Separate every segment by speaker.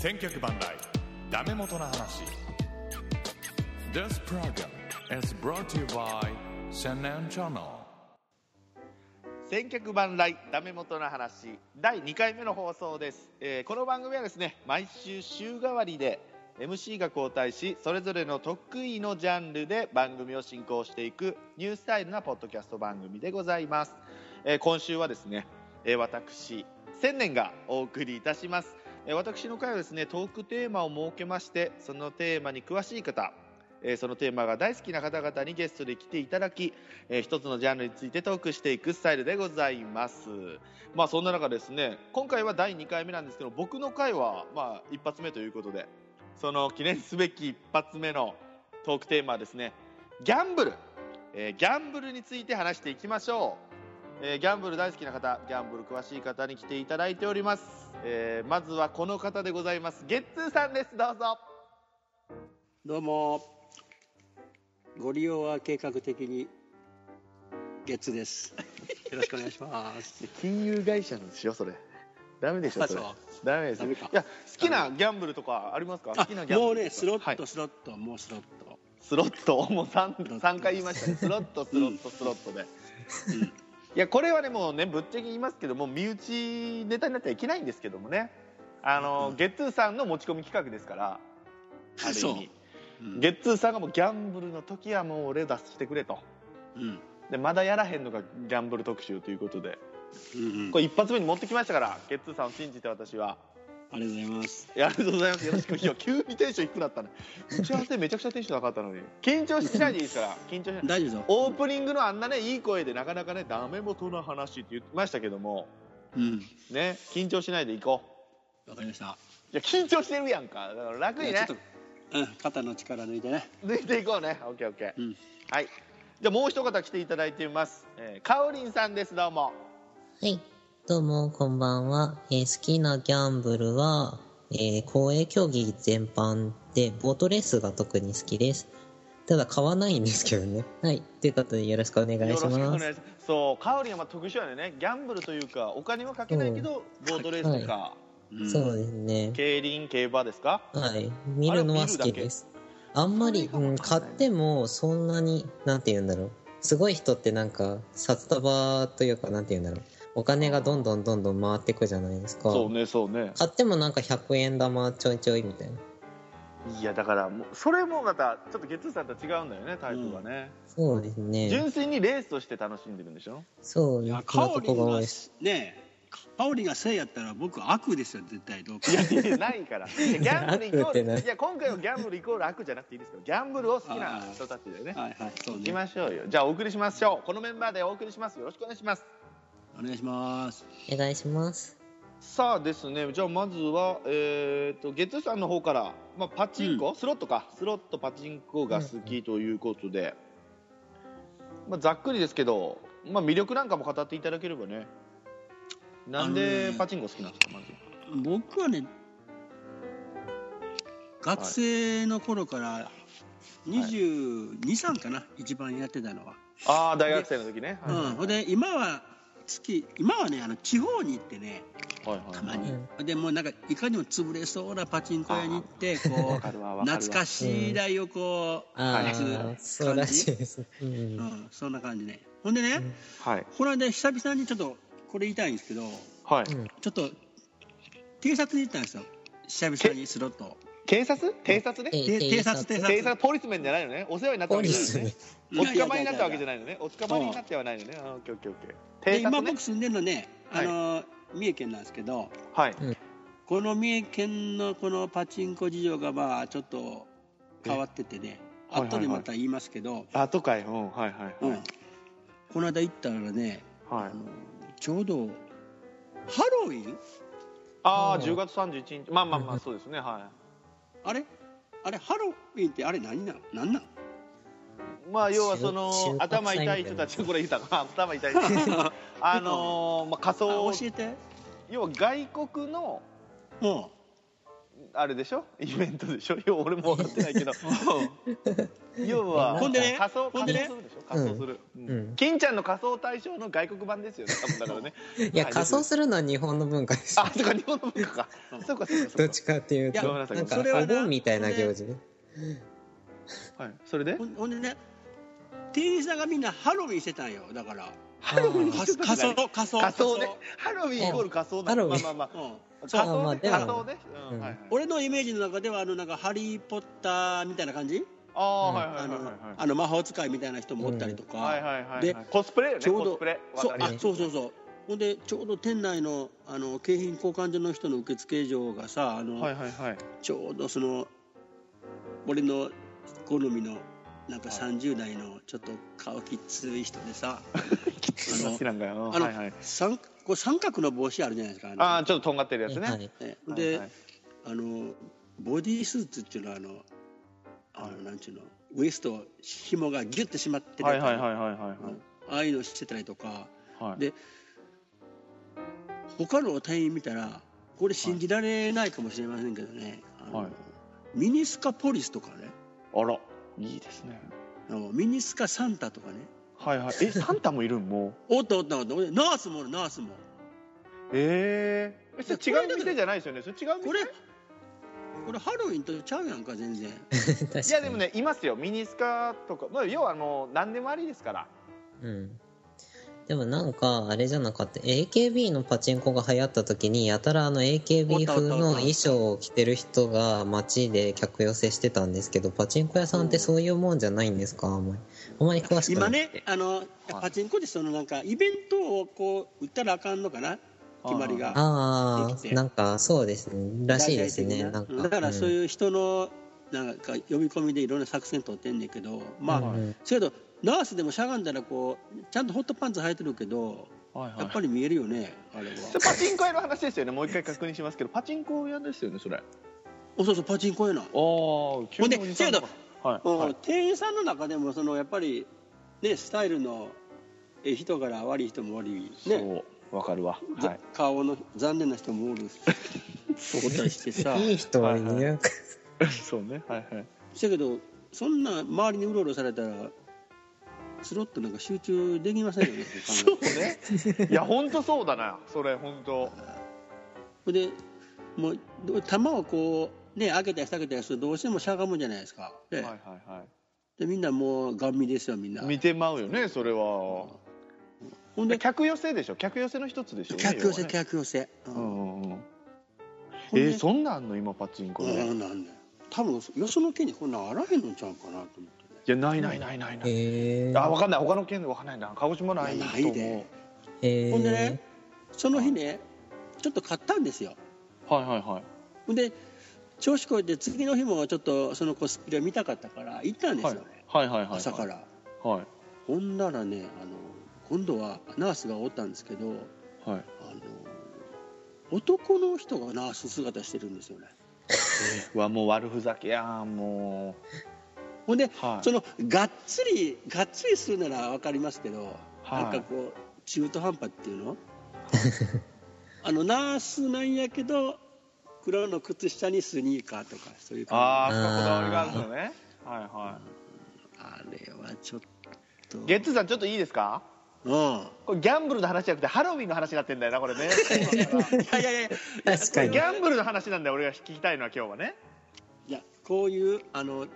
Speaker 1: 千脚万来。ダメ元の話。This program is brought to you by 千年チャンネル
Speaker 2: 千客万来ダメ元の話。第2回目の放送です、えーこの番組はですね毎週週替わりで MC が交代しそれぞれの得意のジャンルで番組を進行していくニュースタイルなポッドキャスト番組でございます、えー今週はですね、えー私千年がお送りいたします、私の会はですねトークテーマを設けましてそのテーマに詳しい方そのテーマが大好きな方々にゲストで来ていただき、えー一つのジャンルについてトークしていくスタイルでございます。まあそんな中ですね、今回は第2回目なんですけど、僕の回はまあ一発目ということで、その記念すべき一発目のトークテーマはですね、ギャンブル、えギャンブルについて話していきましょう。えーギャンブル大好きな方、ギャンブル詳しい方に来ていただいております。えーまずはこの方でございます。ゲッツーさんです。どうぞ。
Speaker 3: どうも。ご利用は計画的に月です。よろしくお願いします。
Speaker 2: 金融会社なんですよそれ。ダメでしょそれ。ダメです。いや好きなギャンブルとかありますか？好
Speaker 3: あ
Speaker 2: きなギャンブル。
Speaker 3: もうねスロッ
Speaker 2: はい
Speaker 3: トスロット、もうスロット。
Speaker 2: スロット？もう 3,
Speaker 3: ロット。
Speaker 2: 三回言いましたね。スロットスロットスロットで、
Speaker 3: うん
Speaker 2: いやこれはねもうねぶっちゃけ言いますけども身内ネタになってはいけないんですけどもね。あの、
Speaker 3: うん
Speaker 2: ゲッツーさんの持ち込み企画ですから ある意味。
Speaker 3: うん。
Speaker 2: ゲッツーさんがもうギャンブルの時はもう俺出してくれと。
Speaker 3: うん。
Speaker 2: でまだやらへんのがギャンブル特集ということで。
Speaker 3: うんうん。
Speaker 2: これ一発目に持ってきましたからゲッツーさんを信じて私は
Speaker 3: ありがとうございます
Speaker 2: いやありがとうございます。よろしく。いや、急にテンション低くなったね。打ち合わせめちゃくちゃテンション高かったのに。緊張しないでいいですから。緊張しない。
Speaker 3: 大丈夫ぞ
Speaker 2: オープニングのあんなね、いい声でなかなかね、ダメ元の話って言ってましたけども、
Speaker 3: うん
Speaker 2: ね、緊張しないでいこ
Speaker 3: わかりました
Speaker 2: う。いや、緊張してるやんか。だから楽にね
Speaker 3: ちょっ、と、うん、肩の力抜いてね
Speaker 2: 抜いていこうね。オッケーオッケー。
Speaker 3: うん
Speaker 2: はい。じゃあもう一方来ていただいています。えー、かおりんさんです。どうも。
Speaker 4: はい。どうも、こんばんは。えー好きなギャンブルは、えー公営競技全般で、ボートレースが特に好きです。ただ、買わないんですけどね。はい。ということで、よろしくお願いし
Speaker 2: よろしくお
Speaker 4: ます。
Speaker 2: 願いします。そう、かおりんはまあ特殊やね。ギャンブルというか、お金はかけないけど、ボートレースとか、
Speaker 3: うん
Speaker 4: そうですね。
Speaker 2: 競輪、競馬ですか？
Speaker 4: はい。見るのは好きです。あんまり、うん、買っても、そんなに、なんて言うんだろう。すごい人ってなんか、札束というか、なんて言うんだろう。お金がどんどんどんどん回ってくじゃないですか。
Speaker 2: そうね、そうね。
Speaker 4: 買ってもなんか100円玉ちょいちょいみたいな。
Speaker 2: いやだからもうそれもまたちょっとゲッツーさんとは違うんだよねタイプがね、
Speaker 4: そうですね。
Speaker 2: 純粋にレースとして楽しんでるんでしょ？
Speaker 4: そう、
Speaker 3: いや
Speaker 4: なとこ
Speaker 3: カオリンが。ねカオリンがせいやったら僕悪ですよ絶対どうか。
Speaker 2: いやいやないから。ギャンブルイコ
Speaker 4: 悪ってない。
Speaker 2: ールいや今回はギャンブルイコール悪じゃなくていいですよギャンブルを好きな人たちでね。
Speaker 3: はいはいそう
Speaker 2: 行き
Speaker 3: ね
Speaker 2: ましょうよ。じゃあお送りしましょう。このメンバーでお送りします。よろしくお願いします
Speaker 3: お願いします。
Speaker 4: お願いします。
Speaker 2: さあですねじゃあまずはえー、とゲッツーさんの方から、まあ、パチンコ、スロットか。スロットパチンコが好きということで、まあ、ざっくりですけど、まあ、魅力なんかも語っていただければね。なんでパチンコ好きなんですかまず
Speaker 3: 僕はね学生の頃から223かな、一番やってたのは、
Speaker 2: ああ大学生の時ね、はい。
Speaker 3: うん、ほんで今は月今はねあの地方に行ってね
Speaker 2: はいはいはい。
Speaker 3: たまに、
Speaker 4: うん。
Speaker 3: でもうなんかいかにも潰れそうなパチンコ屋に行ってこ
Speaker 2: わ
Speaker 3: う懐かしい台をこう、
Speaker 4: あ
Speaker 3: 打つ
Speaker 4: あ、そうん。
Speaker 3: うん、そんな感じね。ほんでね、
Speaker 4: うん。
Speaker 2: はい。
Speaker 3: この間久々にちょっとこれ言いたいんですけどちょっと偵察に行ったんですよ。久々にスロット
Speaker 2: 警察？偵察ね。
Speaker 4: え
Speaker 3: で偵察偵察。
Speaker 2: 警察。ポリスメンじゃないのね。お世話になったわけじゃないのね。
Speaker 3: うん
Speaker 2: お捕まりになったわけじゃないのね。お捕まりになってはないのね。オッケーオッケーオッケー。
Speaker 3: 今僕住んでるのねあの、三重県なんですけど
Speaker 2: はい。
Speaker 3: この三重県のこのパチンコ事情がまあちょっと変わっててね後でまた言いますけど、
Speaker 2: あとかい。うん。はいはい
Speaker 3: うん。
Speaker 2: はい、
Speaker 3: この間行ったらね
Speaker 2: はい。
Speaker 3: あのちょうどハロウィン？
Speaker 2: ああ
Speaker 4: うん
Speaker 2: 10月31日。まあまあまあそうですね。は
Speaker 3: あれ？あれハロウィンってあれ何なの？何なん
Speaker 2: いまあ要はそ
Speaker 4: 就
Speaker 2: の頭痛い人たちこれ言ったか頭痛い人 あのーまあ仮
Speaker 3: あ
Speaker 2: 想
Speaker 3: 教えて。
Speaker 2: 要は外国の
Speaker 3: も
Speaker 2: あれでしょ？イベントでしょ？要は俺も分かってないけど。要は
Speaker 3: ほん。でね？
Speaker 2: 仮装仮装するでしょ？仮装する、うん。
Speaker 4: うん。
Speaker 2: 金ちゃんの仮装対象の外国版ですよね。多分だからね。
Speaker 4: いや、
Speaker 2: はい
Speaker 4: 仮装するのは日本の文化です。
Speaker 2: あそうか日本の文化か。そうかそうかそうか。
Speaker 4: どっちかっていう
Speaker 3: いや
Speaker 4: と、
Speaker 2: なさい
Speaker 4: なんか、
Speaker 3: それはな
Speaker 4: お盆みたいな行事。ね。
Speaker 2: はい。それで？
Speaker 3: ほんでね店員さんがみんなハロウィンしてたんよ。だから。
Speaker 2: ハロウィン
Speaker 3: 仮装仮装。
Speaker 2: 仮装ね。ハロウィンイコール仮装だ。
Speaker 4: ハロウィン
Speaker 2: まあまあまあ。
Speaker 3: うん
Speaker 2: 仮装ね。
Speaker 4: まあで
Speaker 3: 俺のイメージの中ではあのなんかハリー・ポッターみたいな感じ？
Speaker 2: ああはい
Speaker 3: あの
Speaker 2: はいはいはい。
Speaker 3: あの魔法使いみたいな人もおったりとか、
Speaker 2: はいはいはい。
Speaker 3: で
Speaker 2: はいコスプレよね。
Speaker 3: ちょうど
Speaker 2: コスプレ
Speaker 3: そうあそうそうそう。ほんでちょうど店内のあの景品交換所の人の受付嬢がさあの、
Speaker 2: はいはいはい。
Speaker 3: ちょうどその俺の好みのなんか30代のちょっと顔きつい人でさあの
Speaker 2: 好きなんかよ。
Speaker 3: あの、
Speaker 2: はいはい。
Speaker 3: 三こう三角の帽子あるじゃないですかあの。
Speaker 2: ああちょっととんがってるやつね。
Speaker 4: はい。
Speaker 3: ね
Speaker 2: はい
Speaker 3: で、
Speaker 2: はい。
Speaker 3: あのボディースーツっていうのはあのあの、なんちゅうのウエスト紐がギュッて締まってる
Speaker 2: はいはいはいはいはい。はい
Speaker 3: ああいうのしてたりとか。
Speaker 2: はい。
Speaker 3: で他の隊員見たらこれ信じられないかもしれませんけどね、
Speaker 2: はい。
Speaker 3: ミニスカポリスとかね。
Speaker 2: あらいいですね。
Speaker 3: あのミニスカサンタとかね
Speaker 2: はいはい。えサンタもいるん？もう。
Speaker 3: おったおったおったナースもおるナースも。
Speaker 2: ええそれ違う店じゃないですよね？それ違う店？
Speaker 3: これこれハロウィンとちゃうやんか全然。
Speaker 2: いやでもねいますよ。ミニスカとか、まあ、要はもう何でもありですから。
Speaker 4: うん。でもなんか、あれじゃなかった？AKB のパチンコが流行った時に、やたらあの AKB 風の衣装を着てる人が街で客寄せしてたんですけど、パチンコ屋さんってそういうもんじゃないんですか？あんまり。あんまり詳しくない？
Speaker 3: 今ねあのパチンコでそのなんかイベントをこう売ったらあかんのかな？決まりが
Speaker 4: ああ、なんかそうですね。らしいですね。なんか。
Speaker 3: だからそう
Speaker 4: う
Speaker 3: いう人のなんか呼び込みでいろんな作戦取ってんねんけどまあ、
Speaker 4: んうん
Speaker 3: ナースでもしゃがんだらこうちゃんとホットパンツ履いてるけど
Speaker 2: はいはい。
Speaker 3: やっぱり見えるよねあれは。
Speaker 2: それパチンコ屋の話ですよね。もう一回確認しますけどパチンコ屋ですよねそれ。あ
Speaker 3: おそうそうパチンコやな、
Speaker 2: あほ
Speaker 3: ほんでせやけど
Speaker 2: はい、
Speaker 3: 店員さんの中でもそのやっぱりねスタイルのええ人から悪い人もおりね。
Speaker 2: そうわかるわ。
Speaker 3: ざ
Speaker 2: はい。
Speaker 3: 顔の残念な人もおるおったりしてさ。
Speaker 4: いい人はいるよ。
Speaker 2: そうねはいはい。
Speaker 3: せやけどそんな周りにうろうろされたらスロットなんか集中できませんよね
Speaker 2: そうね。いや本当そうだな。それ本当
Speaker 3: でもうど球をこうね開けたり下げたりするとどうしてもしゃがむじゃないですか。で,、
Speaker 2: はいはいはい。
Speaker 3: でみんなもうガン見ですよみんな。
Speaker 2: 見てまうよねそれは。
Speaker 3: ほんで
Speaker 2: 客寄せでしょ？客寄せの一つでしょ？
Speaker 3: 客寄せ客寄せ、う
Speaker 2: うんんうん。うんえ
Speaker 3: で
Speaker 2: ー、そんなんの？今パチンコで、い
Speaker 3: うんなんだよ。多分よその県にこんなんあらへんのちゃうかなと思って。ね
Speaker 2: やないないないないない、
Speaker 4: へえ。
Speaker 2: あ分かんない。他の県で分かんないな鹿児島ないと思う。
Speaker 3: ないで。
Speaker 4: へえ。
Speaker 3: ほんでねその日ねちょっと買ったんですよ。
Speaker 2: はいはいはい。
Speaker 3: ほんで調子こいて次の日もちょっとそのコスプレ見たかったから行ったんですよね、
Speaker 2: はい。はいはいはい
Speaker 3: 朝から。
Speaker 2: はい。
Speaker 3: ほんならねあの今度はナースがおったんですけど
Speaker 2: はい。
Speaker 3: あの男の人がナース姿してるんですよね。
Speaker 2: うわもう悪ふざけやんも
Speaker 3: ほんで、
Speaker 2: はい。
Speaker 3: そのがっつりがっつりするなら分かりますけど、
Speaker 2: はい。
Speaker 3: なんかこう中途半端っていうの？あのナースなんやけど黒の靴下にスニーカーとかそういう
Speaker 2: ああこだわりがあるのね。はいは
Speaker 3: じあれはちょっと。
Speaker 2: いゲッツーさんちょっといいですか？
Speaker 3: うん。
Speaker 2: これギャンブルの話じゃなくてハロウィンの話になってんだよなこれね。
Speaker 3: いやいやいや
Speaker 4: 確かに。
Speaker 2: ギ。ャンブルの話なんだよ俺が聞きたいのは今日はね。
Speaker 3: いやこういうあの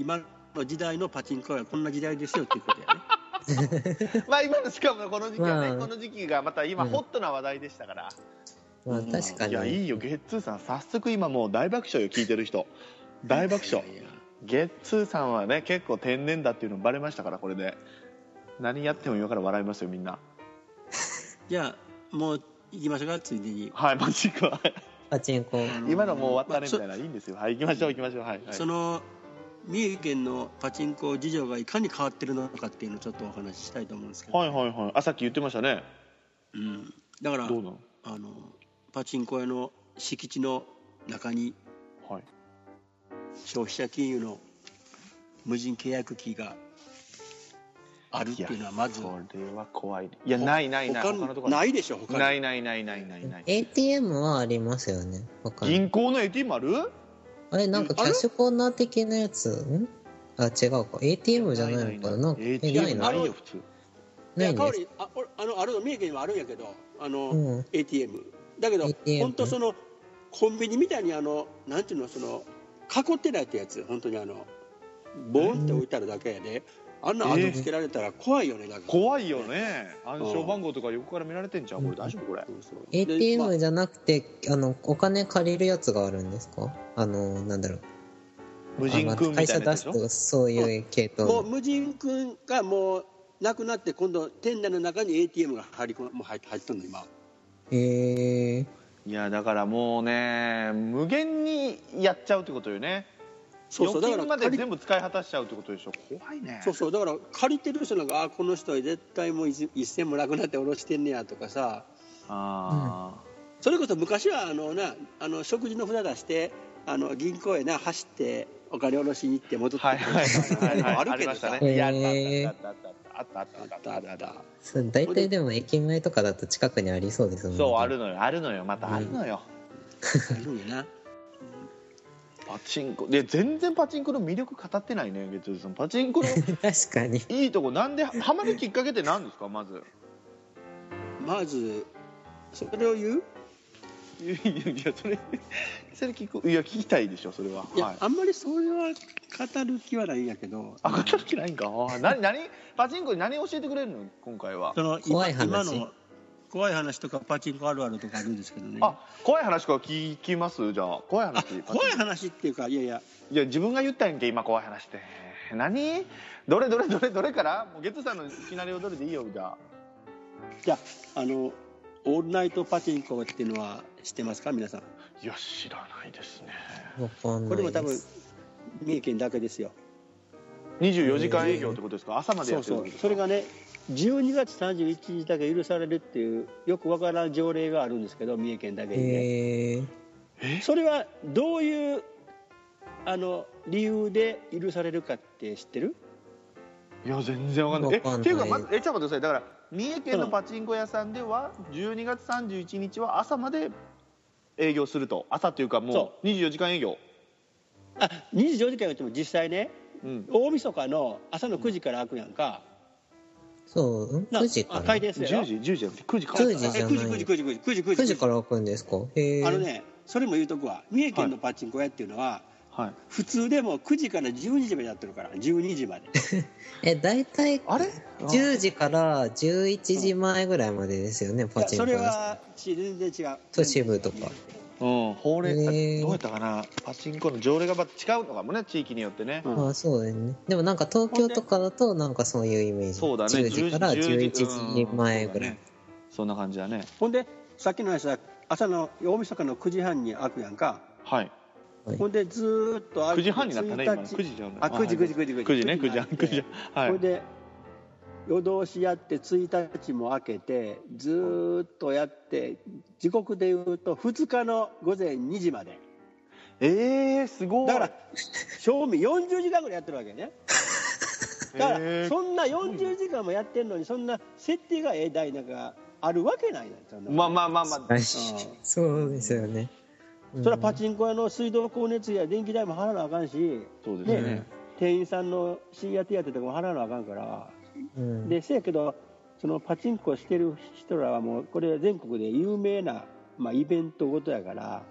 Speaker 3: 今の時代のパチンコはこんな時代ですよっていうことやね。
Speaker 2: まあ今のしかもこの時期はね、
Speaker 4: まあ。
Speaker 2: この時期がまた今
Speaker 4: うん
Speaker 2: ホットな話題でしたから、
Speaker 4: まあ確かに。
Speaker 2: いやいいよゲッツーさん早速今もう大爆笑よ聞いてる人。大爆笑。
Speaker 3: いやいや。
Speaker 2: ゲッツーさんはね結構天然だっていうのバレましたからこれで。何やっても今から笑いますよみんな。
Speaker 3: じゃあもう行きましょうかついでに、
Speaker 2: はいマジか。
Speaker 4: パチンコ。
Speaker 2: 今のもう終わったねみ
Speaker 3: まあ
Speaker 2: たいな。いいんですよ。はい行きましょう行きましょう。はい、はい、
Speaker 3: その三重県のパチンコ事情がいかに変わってるのかっていうのをちょっとお話ししたいと思うんですけど、
Speaker 2: はいはいはい。あさっき言ってましたね。
Speaker 3: うん、だから
Speaker 2: どうなの
Speaker 3: あのパチンコ屋の敷地の中に
Speaker 2: はい。
Speaker 3: 消費者金融の無人契約機があるっていうのはまず。
Speaker 2: それは怖いいやないないない。
Speaker 3: 他
Speaker 2: 他のとこ
Speaker 3: ないでしょ他に。
Speaker 2: ないないないないないない。
Speaker 4: ATM はありますよね。
Speaker 2: 銀行の ATM ある？
Speaker 4: あれ、なんかキャッシュコーナー的なやつ？ん？あ、違うか。ATM じゃないのかな？なんか、え、ない
Speaker 2: ATM
Speaker 4: の？
Speaker 2: ないよ普通。
Speaker 3: い
Speaker 4: ないんです
Speaker 3: や代わりあおあのあるの三重県にはあるんやけどあの、
Speaker 4: うん。
Speaker 3: ATM だけど
Speaker 4: ATM
Speaker 3: 本当そのコンビニみたいにあのなんていうのその囲ってないってやつ本当にあのボーンって置いてあるだけやで、あんな後つけられたら怖いよねだか。ら
Speaker 2: 怖いよね。暗証番号とか横から見られてんじゃんこれ大丈夫これ。
Speaker 4: ATM
Speaker 3: あ
Speaker 4: じゃなくて、あの、お金借りるやつがあるんですか？あの、なんだろう。
Speaker 2: 無人君みたいなやつでしょ？
Speaker 4: 出すと、そういう系統の。
Speaker 3: もう無人君がもうなくなって今度店内の中に ATM が入り込もう入って入ってんの今。
Speaker 4: へえ。
Speaker 2: いやだからもうね無限にやっちゃうってことよね
Speaker 3: そうそう。だから借
Speaker 2: 全部使い果たしちゃうってことでしょ？怖いね。
Speaker 3: そうそう。だから借りてる人なんかあこの人は絶対もう一銭もなくなって下ろしてんねやとかさ。
Speaker 2: あ、うん、
Speaker 3: それこそ昔はあのなあの食事の札出してあの銀行へな走ってお金下ろしに行って戻って
Speaker 2: くる
Speaker 3: あるけどさ、
Speaker 2: ね、あったあったあったあったあった
Speaker 4: 大体でも駅前とかだと近くにありそうですもん
Speaker 2: ね。そうあるのよ。あるのよ。またあるのよ、
Speaker 3: あるのよな。
Speaker 2: パチンコ。で全然パチンコの魅力語ってないね月曜日さん。パチンコの
Speaker 4: 確かに。
Speaker 2: いいとこ。なんでハマるきっかけって何ですかまず。
Speaker 3: まずそれを言う？
Speaker 2: いやそれそれ聞く？いや聞きたいでしょそれは。い
Speaker 3: や、
Speaker 2: はい。
Speaker 3: あんまりそれは語る気はないんやけど。
Speaker 2: あ語る気ないんか？あ何何？パチンコに何教えてくれるの？今回は。
Speaker 3: その
Speaker 4: 怖い話。
Speaker 3: 今の怖い話とかパチンコあるあるとかあるんですけどね。
Speaker 2: あ怖い話から聞きます？じゃあ。怖い
Speaker 3: あ
Speaker 2: 話
Speaker 3: 怖い話っていうかいやいや。
Speaker 2: いや自分が言ったんやんけ今怖い話って何？どれどれどれどれから？もうゲッツさんのシナリオどれでいいよじゃあ。
Speaker 3: じゃああのオールナイトパチンコっていうのは知ってますか？皆さん。
Speaker 2: いや知らないですね。
Speaker 4: わかんないです。
Speaker 3: これも多分三重県だけですよ。
Speaker 2: 24時間営業ってことですか？朝まで
Speaker 3: そうそう
Speaker 2: やってるってことですか？
Speaker 3: それがね12月31日だけ許されるっていうよくわからん条例があるんですけど三重県だけにね。それはどういうあの理由で許されるかって知ってる？
Speaker 2: いや全然わかんない。え？
Speaker 4: わかんない。
Speaker 2: っていうかまずえちょっと待ってください。だから三重県のパチンコ屋さんでは12月31日は朝まで営業すると。朝っていうかも
Speaker 3: そう。
Speaker 2: 24時間営業。
Speaker 3: あ24時間言っても実際ね
Speaker 2: うん。
Speaker 3: 大晦日の朝の9時から開くやんか、
Speaker 4: そう、ん？
Speaker 3: な
Speaker 4: ?9 時
Speaker 3: あ
Speaker 4: から？
Speaker 3: 開店するやろ
Speaker 2: ？10時10時じゃなくて9時か
Speaker 4: 10時じゃない。
Speaker 3: 9時9時9時9時9時9時。
Speaker 4: 9時から開くんですか？へえ。
Speaker 3: あのねそれも言うとくわ。三重県のパチンコ屋っていうのは、
Speaker 2: はい。
Speaker 3: 普通でも9時から12時までやってるから12時まで。
Speaker 4: え、大体、
Speaker 2: あれ
Speaker 4: ？10時から11時前ぐらいまでですよね、パチンコ
Speaker 3: それ
Speaker 4: 屋さん。
Speaker 3: はち全然違う。
Speaker 4: 都市部とか
Speaker 2: うん。法令
Speaker 4: へー。
Speaker 2: どうやったかな？パチンコの条例がまた違うのかもね地域によってね、
Speaker 3: うん。
Speaker 4: あそうだよね。でもなんか東京とかだとなんかそういうイメージ。
Speaker 2: そうだね。
Speaker 4: 10時から11時前ぐらい。
Speaker 2: うん。そんな感じだね。
Speaker 3: ほんでさっきの話は朝の大晦日の9時半に開くやんか。
Speaker 2: はい。
Speaker 4: はい。
Speaker 3: ほんでずーっと開い
Speaker 2: 9
Speaker 3: て
Speaker 2: 時半になったね今ね。
Speaker 3: 1日
Speaker 2: 9時じゃん
Speaker 3: あ9時9時9時
Speaker 2: 9時。ね。9時半9時。半はい。
Speaker 3: ほんで夜通しやって1日も開けてずーっとやって時刻でいうと2日の午前2時まで。
Speaker 2: えー、すごい。
Speaker 3: だから賞味40時間ぐらいやってるわけね。だからそんな40時間もやってんのにそんな設定がええ台なんかあるわけないやんそんな。
Speaker 2: まあまあまあまあ。
Speaker 4: はいそうですよね。
Speaker 3: それはパチンコ屋の水道光熱費や電気代も払わなあかんし
Speaker 2: そうですね。
Speaker 3: ね店員さんの深夜手当とかも払わなあかんから。
Speaker 4: うん。
Speaker 3: でせやけどそのパチンコしてる人らはもうこれは全国で有名な、まあ、イベントごとやから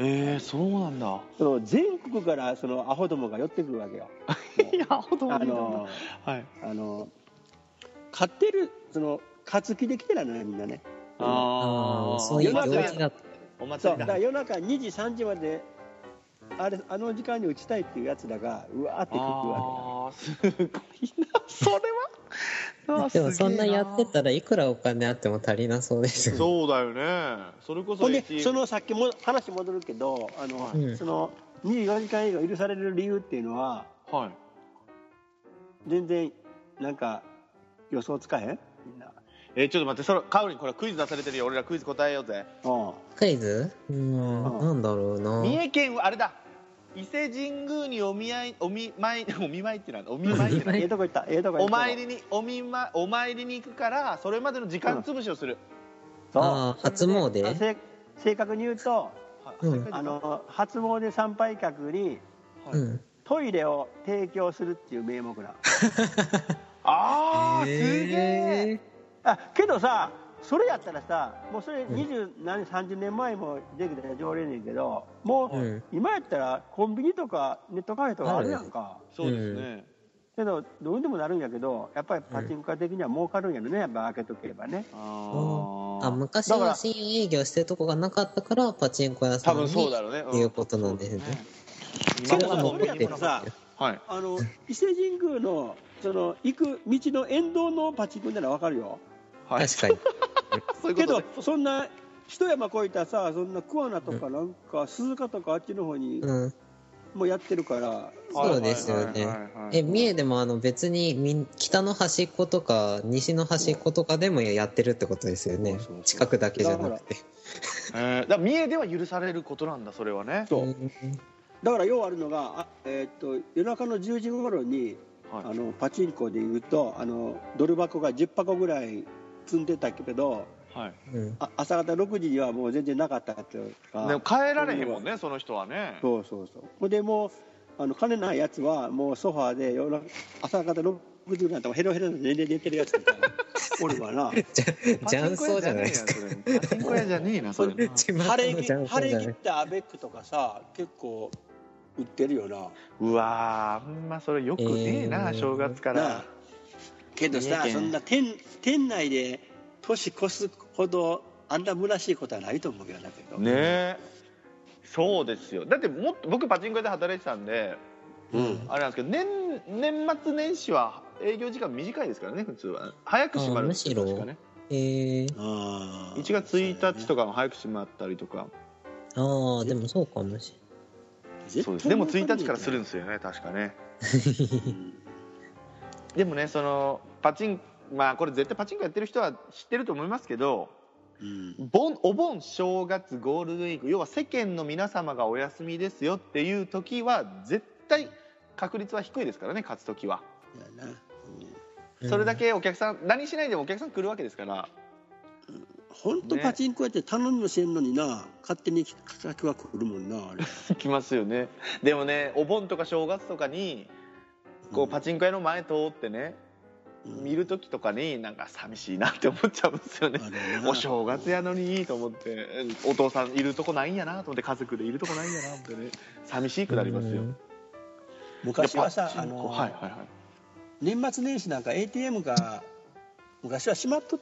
Speaker 2: えー、そうなんだ。
Speaker 3: その全国からそのアホどもが寄ってくるわけよ。
Speaker 2: いやほとんど
Speaker 3: あの
Speaker 2: はい。
Speaker 3: あの買ってるその勝つ気で来てないのねみんなね。
Speaker 4: ああ、そういう行事だ。
Speaker 2: お祭りだ。
Speaker 3: そうだから夜中2時3時まであれあの時間に打ちたいっていうやつらがうわーって来るわ
Speaker 2: あーすごいな。それは？あ
Speaker 4: でもそんなやってたらいくらお金あっても足りなそうですよね。
Speaker 2: そうだよね。それこそ
Speaker 3: けほんでそのさっきも話戻るけどあの、
Speaker 4: うん。
Speaker 3: その24時間営業許される理由っていうのは
Speaker 2: はい。
Speaker 3: 全然なんか予想つかへん？みんな。
Speaker 2: えーちょっと待ってそれカウリンこれクイズ出されてるよ。俺らクイズ答えようぜ。
Speaker 3: うん。
Speaker 4: クイズ？うん、
Speaker 3: うん。
Speaker 4: なんだろうな。
Speaker 2: 三重県はあれだ伊勢神宮にお見合いお見舞い お見舞いってなんだお見舞いってなんだ
Speaker 3: ええとこ行ったええとこ行った。
Speaker 2: お参りにお見舞お参りに行くからそれまでの時間潰しをする、
Speaker 3: そう。
Speaker 4: あー初詣？
Speaker 3: 正確に言うと、
Speaker 2: はい
Speaker 4: うん。
Speaker 3: あの初詣参拝客に
Speaker 2: はい。
Speaker 4: うん。
Speaker 3: トイレを提供するっていう名目な
Speaker 2: ああ、すげえ。
Speaker 4: え
Speaker 3: あけどさそれやったらさもうそれ20何30年前もできた条例ねんけどもう、
Speaker 4: うん
Speaker 3: 今やったらコンビニとかネットカフェとかあるやんか
Speaker 2: そうですね。
Speaker 3: けどどうにでもなるんやけどやっぱりパチンコ屋的には儲かるんやろねやっぱ開けとけばね
Speaker 2: あ
Speaker 4: あ、昔
Speaker 3: だから
Speaker 4: 深夜営業してるとこがなかったから、パチンコ屋さ
Speaker 2: 多分
Speaker 4: んに
Speaker 2: そうだろうね。
Speaker 4: っていうことなんですね。
Speaker 2: 今
Speaker 3: けどさ
Speaker 2: も
Speaker 3: それやったらさ
Speaker 2: はい。
Speaker 3: あの伊勢神宮のその行く道の沿道のパチンコならわかるよ
Speaker 2: はい。
Speaker 4: 確かに。
Speaker 3: けど
Speaker 2: そういうことね。
Speaker 3: そんな一山越えたさそんな桑名とかなんか鈴鹿とかあっちの方に
Speaker 4: うん。
Speaker 3: もうやってるから、
Speaker 4: そうですよねえ、三重でもあの別に北の端っことか西の端っことかでもやってるってことですよね。近くだけじゃなくて。
Speaker 2: えー、だから三重では許されることなんだ、それはね。
Speaker 3: そう
Speaker 4: うん
Speaker 3: だから要あるのが、あえーっと夜中の10時頃に
Speaker 2: はい
Speaker 3: あのパチンコでいうとあのドル箱が10箱ぐらい積んでたけど
Speaker 2: はい。
Speaker 4: うん
Speaker 3: あ朝方6時にはもう全然なかったっていうか
Speaker 2: でも帰られへんもんね、その人はね。
Speaker 3: そうそうそうほんでもうあの金ないやつはもうソファーで夜中朝方6時ぐらいになってもヘロヘロで寝て寝てるやつとか おるわな
Speaker 4: じゃ雀荘じゃないですか。
Speaker 2: パチンコ屋じゃねえな、それ。
Speaker 3: 晴れ着
Speaker 4: 雀荘
Speaker 3: 晴
Speaker 4: じゃない。
Speaker 3: れ着ったアベックとかさ結構売ってるよな
Speaker 2: うわー、ほんまそれよくねえな、
Speaker 4: えー
Speaker 2: 正月か
Speaker 3: なあ
Speaker 2: ら。
Speaker 3: けどさそんな店店内で年越すほどあんな虚しいことはないと思うけどだけど
Speaker 2: ねえ。そうですよ。だってもっと、僕パチンコ屋で働いてたんで、
Speaker 3: うん
Speaker 2: あれなんですけど、年、年末年始は営業時間短いですからね、普通は。早く閉まるんですよ
Speaker 4: あむしろ
Speaker 2: 確かね。
Speaker 4: えー、
Speaker 3: あー
Speaker 2: 1月1日とかも早く閉まったりとか。
Speaker 4: ああ、でもそうかもし
Speaker 3: 絶対
Speaker 2: そうです。でも1日から
Speaker 3: わ
Speaker 2: するんですよね、確かね。
Speaker 3: うん
Speaker 2: でもね、その、パチン、まあこれ絶対パチンコやってる人は知ってると思いますけど、
Speaker 3: うん。
Speaker 2: 盆お盆正月ゴールデンウィーク要は世間の皆様がお休みですよっていう時は絶対確率は低いですからね勝つ時は。
Speaker 3: やな。
Speaker 4: れ
Speaker 2: それだけお客さん何しないでもお客さん来るわけですから。
Speaker 3: 本当
Speaker 2: ね。
Speaker 3: パチンコやって頼みもせんのにな勝手に客は来るもんなあれ。
Speaker 2: 来ますよね。でもねお盆とか正月とかにこうパチンコ屋の前通ってね
Speaker 3: うん
Speaker 2: 見る時とかになんか寂しいなって思っちゃうんですよね。お正月やのにと思ってお父さんいるとこないんやなと思って家族でいるとこないんやなと思ってね寂しくなりますよ。
Speaker 4: うん。
Speaker 3: 昔はさあの、
Speaker 2: はいはいはい。
Speaker 3: 年末年始なんか ATM が昔は閉まっとっ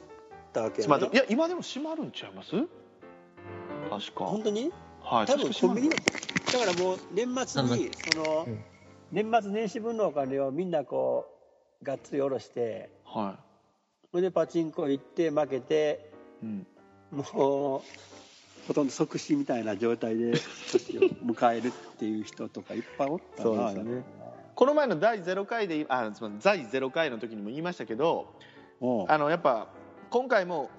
Speaker 3: たわけ
Speaker 2: 閉ま
Speaker 3: よ、ね、
Speaker 2: いや今でも閉まるんちゃいます？確か。
Speaker 3: 本当に？
Speaker 2: はい
Speaker 3: 多分コンビニ
Speaker 2: 確
Speaker 3: だからもう年末にその、
Speaker 4: うん。
Speaker 3: 年末年始分のお金をみんなこうがっつり下ろして
Speaker 2: かは
Speaker 3: それでパチンコ行って負けて
Speaker 2: い、うん、
Speaker 3: もうほとんど即死みたいな状態で年を迎えるっていう人とかいっぱいおったな
Speaker 2: そうですね。この前の第0回であすみません第0回の時にも言いましたけど
Speaker 3: おう。
Speaker 2: あのやっぱ今回も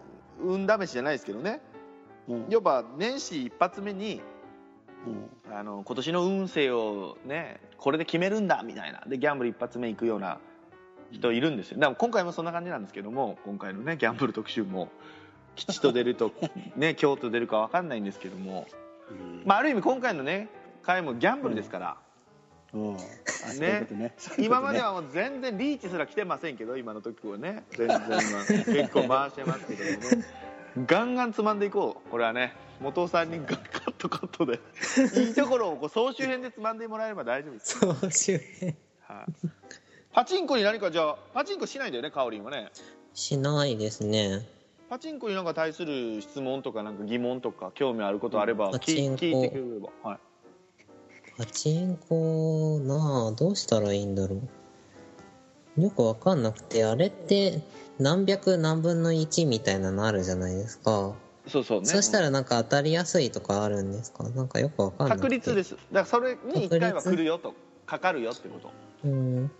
Speaker 2: 運試しじゃないですけどね。
Speaker 3: う。ん
Speaker 2: やっぱ年始一発目に
Speaker 3: う。ん
Speaker 2: あの今年の運勢をねこれで決めるんだみたいな。でギャンブル一発目行くような人いるんですよ。だから今回もそんな感じなんですけども今回のねギャンブル特集も吉と出ると ね京と出るか分かんないんですけども、
Speaker 3: うん。
Speaker 2: まあ、ある意味今回のね回もギャンブルですから、
Speaker 3: うん。ね。そういうね。
Speaker 2: 今まではもう全然リーチすら来てませんけど今の時はね。全然今結構回してますけども。ねガンガンつまんでいこう。これはね元尾さんにガンカットカットで。いいところをこう総集編でつまんでもらえれば大丈夫です、
Speaker 4: 総集編。
Speaker 2: はい、パチンコに何かじゃあパチンコしないんだよねかおりんはね
Speaker 4: しないですね。
Speaker 2: パチンコになんか対する質問とかなんか疑問とか興味あることあれば
Speaker 4: パ
Speaker 2: 聞
Speaker 4: チンコ
Speaker 2: 聞いてくれれば、はい、
Speaker 4: パチンコなあどうしたらいいんだろう。よくわかんなくて、あれって何百何分の1みたいなのあるじゃないですか。
Speaker 2: そうそうね
Speaker 4: そしたらなんか当たりやすいとかあるんですか？なんかよくわかんなくて。
Speaker 2: 確率ですだからそれに1回は来るよとかかるよってこと
Speaker 4: うん。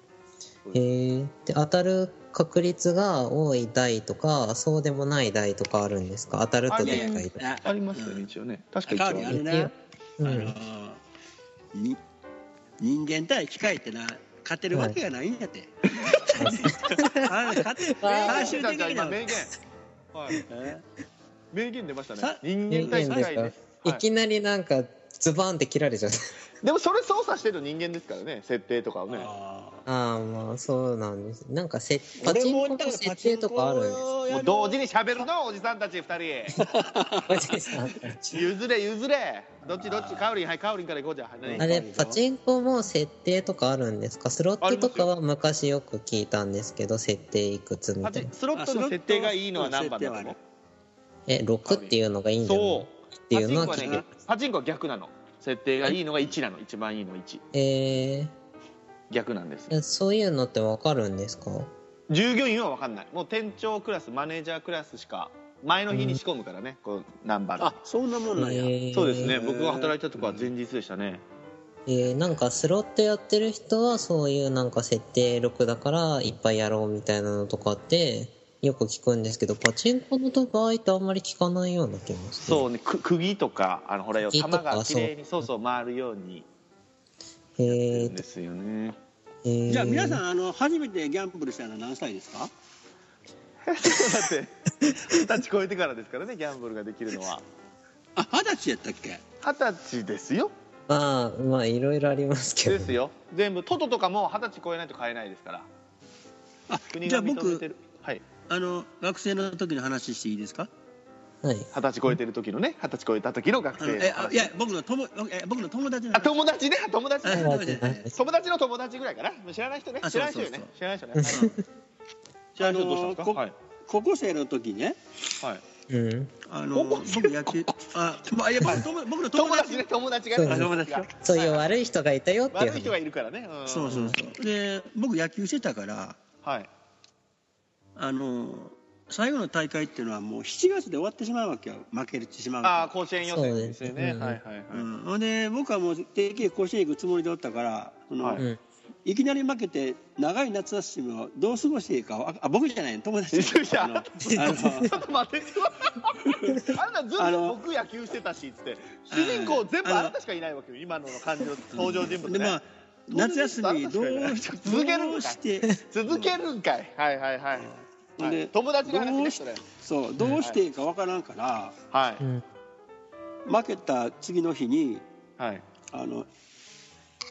Speaker 4: へえ。で、当たる確率が多い台とか、そうでもない台とかあるんですか？当たるとでっかいとか。
Speaker 2: ありますよね一応ね。確か一応
Speaker 3: あるあるな、
Speaker 4: うん。
Speaker 3: あのに人間対機械ってな勝てるわけがないんやって、あ 勝て
Speaker 4: あー
Speaker 3: 最終的には。
Speaker 2: 名言。はい。
Speaker 3: え？
Speaker 2: 名言出ましたね。
Speaker 3: さ
Speaker 2: 人間対機械。
Speaker 4: 人間
Speaker 2: ね
Speaker 4: いきなりなんかズバンって切られちゃった
Speaker 2: でもそれ操作してるの人間ですからね設定とかをね。
Speaker 3: あ
Speaker 4: ああまあそうなんです。なんかせパチンコの設定とかあるんです。
Speaker 2: もう同時に喋るのおじさんたち2人
Speaker 4: おじさんたち。
Speaker 2: 譲れ譲れ。どっちどっちカオリンはいカオリンから行こうじゃ
Speaker 4: あ。れパチンコも設定とかあるんですか？スロットとかは昔よく聞いたんですけど設定いくつみ
Speaker 2: パ
Speaker 4: たいな。
Speaker 2: チスロットの設定がいいのは何番だと思う
Speaker 4: え6っていうのがいいんじゃない？
Speaker 2: そう
Speaker 4: っていうのは聞いて
Speaker 2: パチンコはねパチンコは逆なの。設定がいいのが1なの。一番いいの1
Speaker 4: え
Speaker 2: 逆なんです
Speaker 4: ー、そういうのってわかるんですか？
Speaker 2: 従業員は分かんない。もう店長クラスマネージャークラスしか前の日に仕込むからね、こうナンバー
Speaker 3: あそんなもんなんや、
Speaker 4: えー。
Speaker 2: そうですね。僕が働いたとこは前日でしたね。
Speaker 4: えー。なんかスロットやってる人はそういうなんか設定6だからいっぱいやろうみたいなのとかってよく聞くんですけどパチンコの場合ってあんまり聞かないような気がする。
Speaker 2: そうねく釘とかあのほらよ玉が綺麗にそうそう回るように。
Speaker 4: へえ
Speaker 2: ですよね。
Speaker 4: えー。
Speaker 3: じゃあ皆さんあの初めてギャンブルしたのは何歳ですか？
Speaker 2: だって二十歳超えてからですからねギャンブルができるのは。
Speaker 3: あ二十歳やったっけ？
Speaker 2: 二十歳ですよ。
Speaker 4: まあまあいろいろありますけど。
Speaker 2: ですよ。全部トトとかも二十歳超えないと買えないですから。
Speaker 3: あ
Speaker 2: 国
Speaker 3: じゃあ僕
Speaker 2: が認めてる。はい
Speaker 3: あの学生の時の話していいですか？
Speaker 4: はい。
Speaker 2: 二十歳超えてる時のね二十歳超えた時の学生の
Speaker 3: いや僕の友え僕の友達の
Speaker 2: あ友達ね？友達
Speaker 3: あ
Speaker 2: ね。
Speaker 3: 友達ね。
Speaker 2: 友達の友達ぐらいかな？知らない人ね？
Speaker 3: あ
Speaker 2: 知らない人よね？知らない人ね？
Speaker 3: じゃああ
Speaker 2: どうしたんですか？はい。
Speaker 3: 高校生の時ね。
Speaker 2: はい。
Speaker 4: うん。
Speaker 3: あの僕野球あまあやっぱ友僕の友
Speaker 2: 友達
Speaker 3: 達
Speaker 2: ね友達が
Speaker 3: 友達か。
Speaker 4: そういう悪い人がいたよっていう
Speaker 2: 悪い人がいるからね。ん。
Speaker 3: そうそうそう。で僕野球してたから。
Speaker 2: はい
Speaker 3: あの最後の大会っていうのはもう7月で終わってしまうわけよ。負けてしまうと。
Speaker 2: ああ甲子園予選ですよね。
Speaker 4: そうですうん
Speaker 2: はいはいはい。
Speaker 3: うん、ほんで僕はもう定期甲子園行くつもりでおったからその、
Speaker 2: はい。
Speaker 4: うん。
Speaker 3: い、きなり負けて長い夏休みをどう過ごしていいかああ僕じゃない友達
Speaker 2: いや
Speaker 3: あ
Speaker 2: ちょっと待って。あんなずっと僕野球してたしっつって。主人公全部あなたしかいないわけよ。今の感じの登場人物ね。
Speaker 3: でまあ夏休みどう
Speaker 2: 続けるんかい。
Speaker 3: どうして
Speaker 2: 続けるんかい。はいはいはいはい。
Speaker 3: で
Speaker 2: 友達の話
Speaker 3: どうし
Speaker 2: ねそれ。
Speaker 3: そうどうしていいかわからんから、
Speaker 2: はい。
Speaker 4: うん。
Speaker 3: 負けた次の日に
Speaker 2: はい。
Speaker 3: あの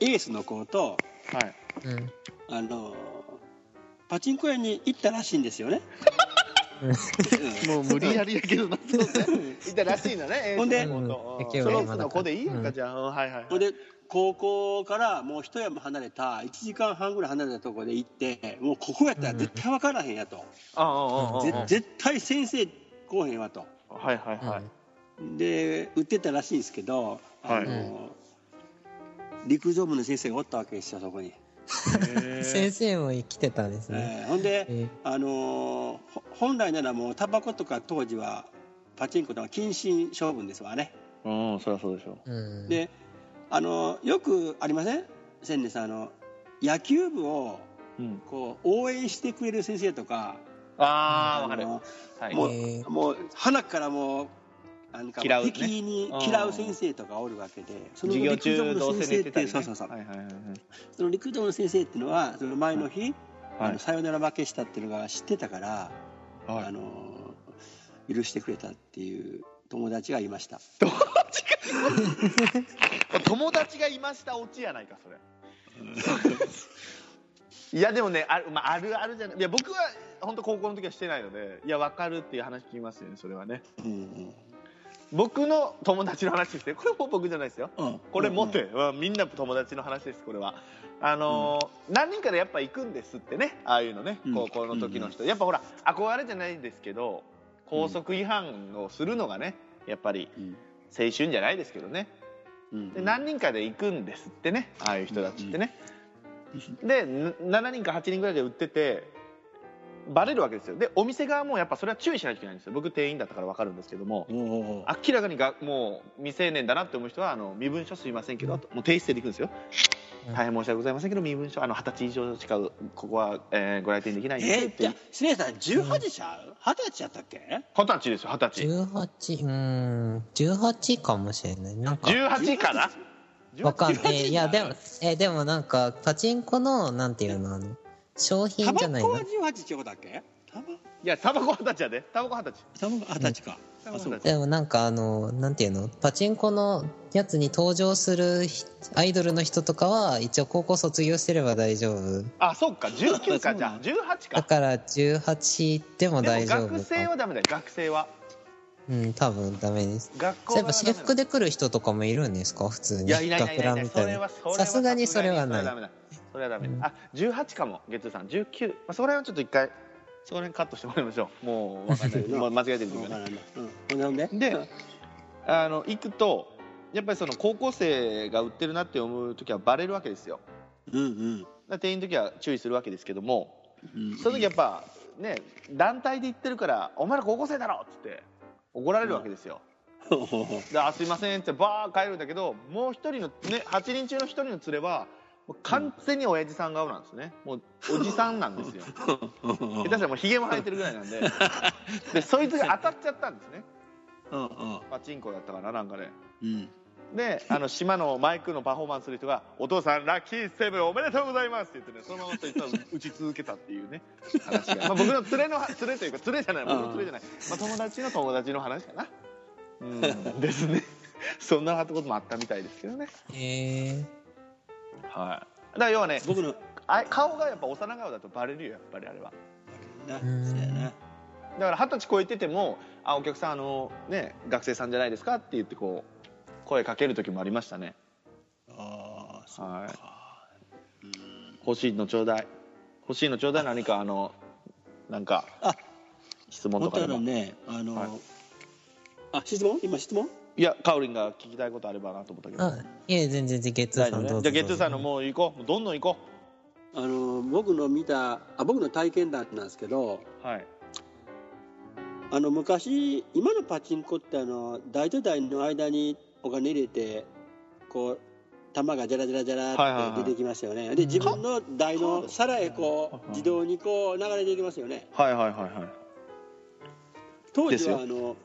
Speaker 3: エースの子と
Speaker 2: はい。
Speaker 4: うん。
Speaker 3: あのパチンコ屋に行ったらしいんですよね。
Speaker 2: もう無理やりやけどなそうね。いたらしいのね
Speaker 3: ほんで
Speaker 2: その子でいいやん
Speaker 4: うん。
Speaker 2: かじゃあ。うんはいはいはい。
Speaker 3: ほんで高校からもう一山離れた1時間半ぐらい離れたところで行ってもうここやったら絶対分からへんやと、
Speaker 2: ああああああ
Speaker 3: ぜ絶対先生来おへんわと。
Speaker 2: はいはいはい。
Speaker 3: で売ってたらしいんですけどあの、陸上部の先生がおったわけですよそこに、
Speaker 4: 先生も生きてたんですね、
Speaker 3: えーほんで、
Speaker 4: え
Speaker 3: あの本来ならもうタバコとか当時はパチンコとか謹慎処分ですわね。
Speaker 2: うんそりゃそうでしょ
Speaker 4: うん。
Speaker 3: であのよくありません？千年さんあの野球部を
Speaker 2: うん。
Speaker 3: こう応援してくれる先生とか
Speaker 2: ああわかる。
Speaker 3: の
Speaker 2: はい。
Speaker 3: もう
Speaker 4: えー。
Speaker 3: もう花からもうなんか
Speaker 2: 嫌うね。
Speaker 3: 敵に嫌う先生とかおるわけでその
Speaker 2: 授業
Speaker 3: 陸上部の先生って
Speaker 2: ね。
Speaker 3: そうそうそう。
Speaker 2: はいはいはいはい。
Speaker 3: その陸上部の先生っていうのはその前の日、あ
Speaker 2: はい。
Speaker 3: のさよなら負けしたっていうのが知ってたから、
Speaker 2: はい。
Speaker 3: あの許してくれたっていう友達がいました。
Speaker 2: 友達がいました。オチやないかそれ。いやでもねある,、まあ、あるあるじゃない。いや僕は本当高校の時はしてないのでいや分かるっていう話聞きますよねそれはね。
Speaker 3: うん
Speaker 2: 僕の友達の話ですね。これも僕じゃないですよ。
Speaker 3: うん。
Speaker 2: これ持って、うんみんな友達の話ですこれは。あのー何人かでやっぱ行くんですってねああいうのね
Speaker 3: うん。
Speaker 2: 高校の時の人、やっぱほら憧れじゃないですけど校則違反をするのがねやっぱり
Speaker 3: うん。
Speaker 2: 青春じゃないですけどね。
Speaker 3: うん。
Speaker 2: で何人かで行くんですってねああいう人たちってね、でん7人か8人ぐらいで売っててバレるわけですよ。でお店側もやっぱそれは注意しないといけないんですよ。僕店員だったから分かるんですけども。明らかにがもう未成年だなって思う人はあの身分証すいませんけど、と。もう提出で行くんですよ、
Speaker 4: うん
Speaker 2: 大変申し訳ございませんけど身分証あの二十歳以上しかここは、えーご来店できないんで
Speaker 3: えー、
Speaker 2: って。
Speaker 3: じゃあスネさん18ちゃう二十歳やったっけ？
Speaker 2: 二十歳ですよ二十歳。
Speaker 4: 18うん18かもしれない。なんか。
Speaker 2: 18かな？
Speaker 4: わかんない、
Speaker 3: 18
Speaker 4: えーい？やでもえーでもなんかパチンコのなんていうの？あの商
Speaker 3: タ
Speaker 4: 品じゃないの？
Speaker 3: バコは18ってことだっけ？タバ？
Speaker 2: いやタバコ二十歳やでタバコ二十歳。
Speaker 3: タバコ二十歳か、うか
Speaker 4: でもなんかあの、なんていうの、パチンコのやつに登場するひアイドルの人とかは、一応高校卒業してれば大丈夫。
Speaker 2: あそっか。19かじゃあ。18か。
Speaker 4: だから18でも大丈夫
Speaker 2: 学生
Speaker 4: か。
Speaker 2: はダメだよ学生は。
Speaker 4: うん、多分ダメです。
Speaker 2: 学校
Speaker 4: そういえば
Speaker 2: がダメ
Speaker 4: 私服で来る人とかもいるんですか？普通に。
Speaker 2: いやいないいないいな
Speaker 4: さすがにそれはない。
Speaker 2: それはダメだ。それはダメだ、
Speaker 4: うん
Speaker 2: あ18かも月さん。19、まあ、そこら辺はちょっと一回そこら辺カットしてもらいましょう。もう 分かんない。もう間違えてるというかね。
Speaker 3: わからんでで
Speaker 2: であの行くとやっぱりその高校生が売ってるなって思う時はバレるわけですよ。
Speaker 3: うんうん。
Speaker 2: 店員の時は注意するわけですけども
Speaker 3: うん。
Speaker 2: その時やっぱね団体で行ってるから「お前ら高校生だろ!」っつって怒られるわけですよ、
Speaker 3: ほうほうほう
Speaker 2: であすいませんってバー帰るんだけどもう一人のね8人中の一人の連れは完全に親父さん顔なんですね。もうおじさんなんですよ。下手したらもうひげも生えてるぐらいなんで。でそいつが当たっちゃったんですね。パチンコだったかななんかで。
Speaker 3: うん。
Speaker 2: であの島のマイクのパフォーマンスする人が「お父さんラッキーセブンおめでとうございます」って言ってねそのままそいつは打ち続けたっていうね話が、まあ、僕の連れの連れというか連れじゃない。僕の連れじゃない、まあ、友達の友達の話かな。うん。ですね。そんなこともあったみたいですけどね。
Speaker 4: へえ。
Speaker 2: はい。だから要はね
Speaker 3: 僕の
Speaker 2: あ顔がやっぱ幼顔だとバレるよやっぱりあれは。
Speaker 3: な
Speaker 4: うん
Speaker 3: そうやな。
Speaker 2: だから二十歳超えてても「あお客さんあのね学生さんじゃないですか?」って言ってこう声かける時もありましたね。
Speaker 3: ああそう
Speaker 2: はい。欲しいのちょうだい。欲しいのちょうだい何かあのなんか
Speaker 3: あ
Speaker 2: 質問
Speaker 3: と
Speaker 2: とかでも。
Speaker 3: らねあの
Speaker 2: はい。
Speaker 3: あ質問？今質問？
Speaker 2: いやカオリンが聞きたいことあればなと思ったけど。
Speaker 4: あ、い。え、全然、ゲッツーさんどうぞ。
Speaker 2: ねじゃあゲッツーさんのもう行こう。どんどん行こ
Speaker 3: あの僕の見たあ僕の体験談なんですけど
Speaker 2: うはい。
Speaker 3: あの昔今のパチンコってあの台と台の間にお金入れてこう玉がジャラジャラジャ
Speaker 2: はいはいはい。
Speaker 3: ラって出てきますよね、で自分の台の皿へこ
Speaker 2: はいう
Speaker 3: 自動にこう流れていきますよね。
Speaker 2: はいはいはいはい。
Speaker 3: 当
Speaker 2: ですよ。
Speaker 3: 時はあの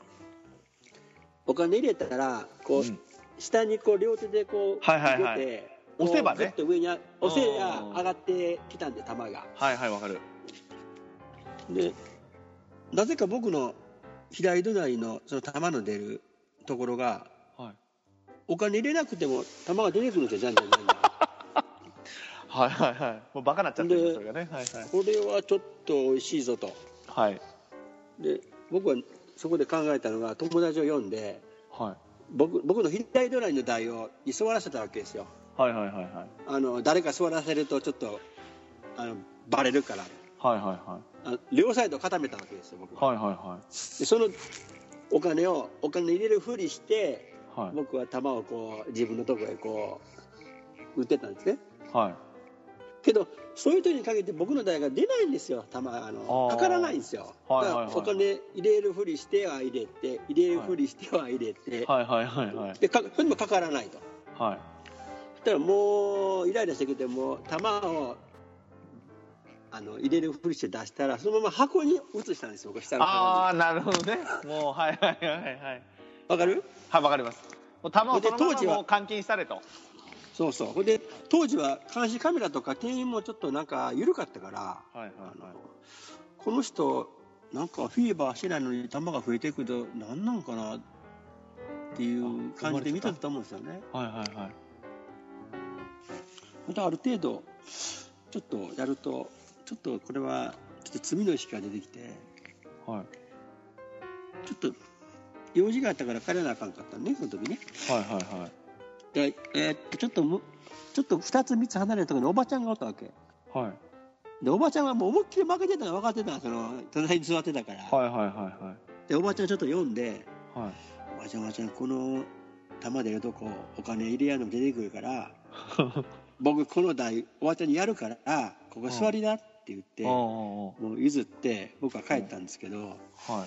Speaker 3: お金入れたらこう、
Speaker 2: うん。
Speaker 3: 下にこう両手でこう
Speaker 2: はいはいはい。
Speaker 3: 入れて
Speaker 2: 押せばね。
Speaker 3: と上にあ押せや
Speaker 2: うん
Speaker 3: 上がってきたんで玉が。
Speaker 2: はいはいわかる。
Speaker 3: でなぜか僕の左隣のその玉の出るところが
Speaker 2: はい。
Speaker 3: お金入れなくても玉が出てくるんですよじゃんじゃんじゃんじ
Speaker 2: はいはいはい。もうバカなっちゃってる
Speaker 3: で
Speaker 2: それがね。はいはい。
Speaker 3: これはちょっと美味しいぞと。
Speaker 2: はい。
Speaker 3: で僕はそこで考えたのが友達を呼んで
Speaker 2: はい。
Speaker 3: 僕僕の左隣の台をに座らせたわけですよ。
Speaker 2: はいはいはいはい。
Speaker 3: あの誰か座らせるとちょっとあのバレるから。
Speaker 2: はいはいは
Speaker 3: あ両サイド固めたわけですよ僕は、
Speaker 2: いはいは
Speaker 3: でそのお金をお金入れるふりして
Speaker 2: いはい。
Speaker 3: 僕は球をこう自分のところへこう打ってたんですね。
Speaker 2: はい
Speaker 3: けどそういう時に限って僕の台が出ないんですよ。球あの
Speaker 2: あー。
Speaker 3: かからないんですよ、
Speaker 2: はいはいはい。
Speaker 3: だからお金入れるふりしては入れて入れるふりしては入れて、
Speaker 2: はいはいはいはい。
Speaker 3: でかそれでもかからないと。
Speaker 2: はい。
Speaker 3: そしたらもうイライラしてきてもう球をあの入れるふりして出したらそのまま箱に移したんですよ下の
Speaker 2: ああなるほどね。もうはいはいはいはい
Speaker 3: わかる？
Speaker 2: はいわかります。もう球を
Speaker 3: で
Speaker 2: そのままもう監禁されと
Speaker 3: そうそう。で当時は監視カメラとか店員もちょっとなんか緩かったから
Speaker 2: はいはい
Speaker 3: あの
Speaker 2: はい
Speaker 3: この人なんかフィーバーしてないのに球が増えていくと何なんかなっていう感じで見てたと思うんですよね。
Speaker 2: はいはいはい。
Speaker 3: またある程度ちょっとやるとちょっとこれはちょっと罪の意識が出てきて
Speaker 2: はい。
Speaker 3: ちょっと用事があったから帰らなあかんかったねその時ね。
Speaker 2: はいはいはい
Speaker 3: でえーっとちょっとむちょっと2つ3つ離れたところにおばちゃんがおったわけ。
Speaker 2: はい。
Speaker 3: でおばちゃんはもう思いっきり負けてたの分かってたその隣に座ってたから。
Speaker 2: はいはいは
Speaker 3: でおばちゃんちょっと読んで
Speaker 2: いはい。はい「
Speaker 3: おばちゃんおばちゃんこの玉出るとこお金入れやんの出てくるから 僕この台おばちゃんにやるからここ座りな」って言って、
Speaker 2: お
Speaker 3: もう譲って僕は帰ったんですけど、
Speaker 2: ーは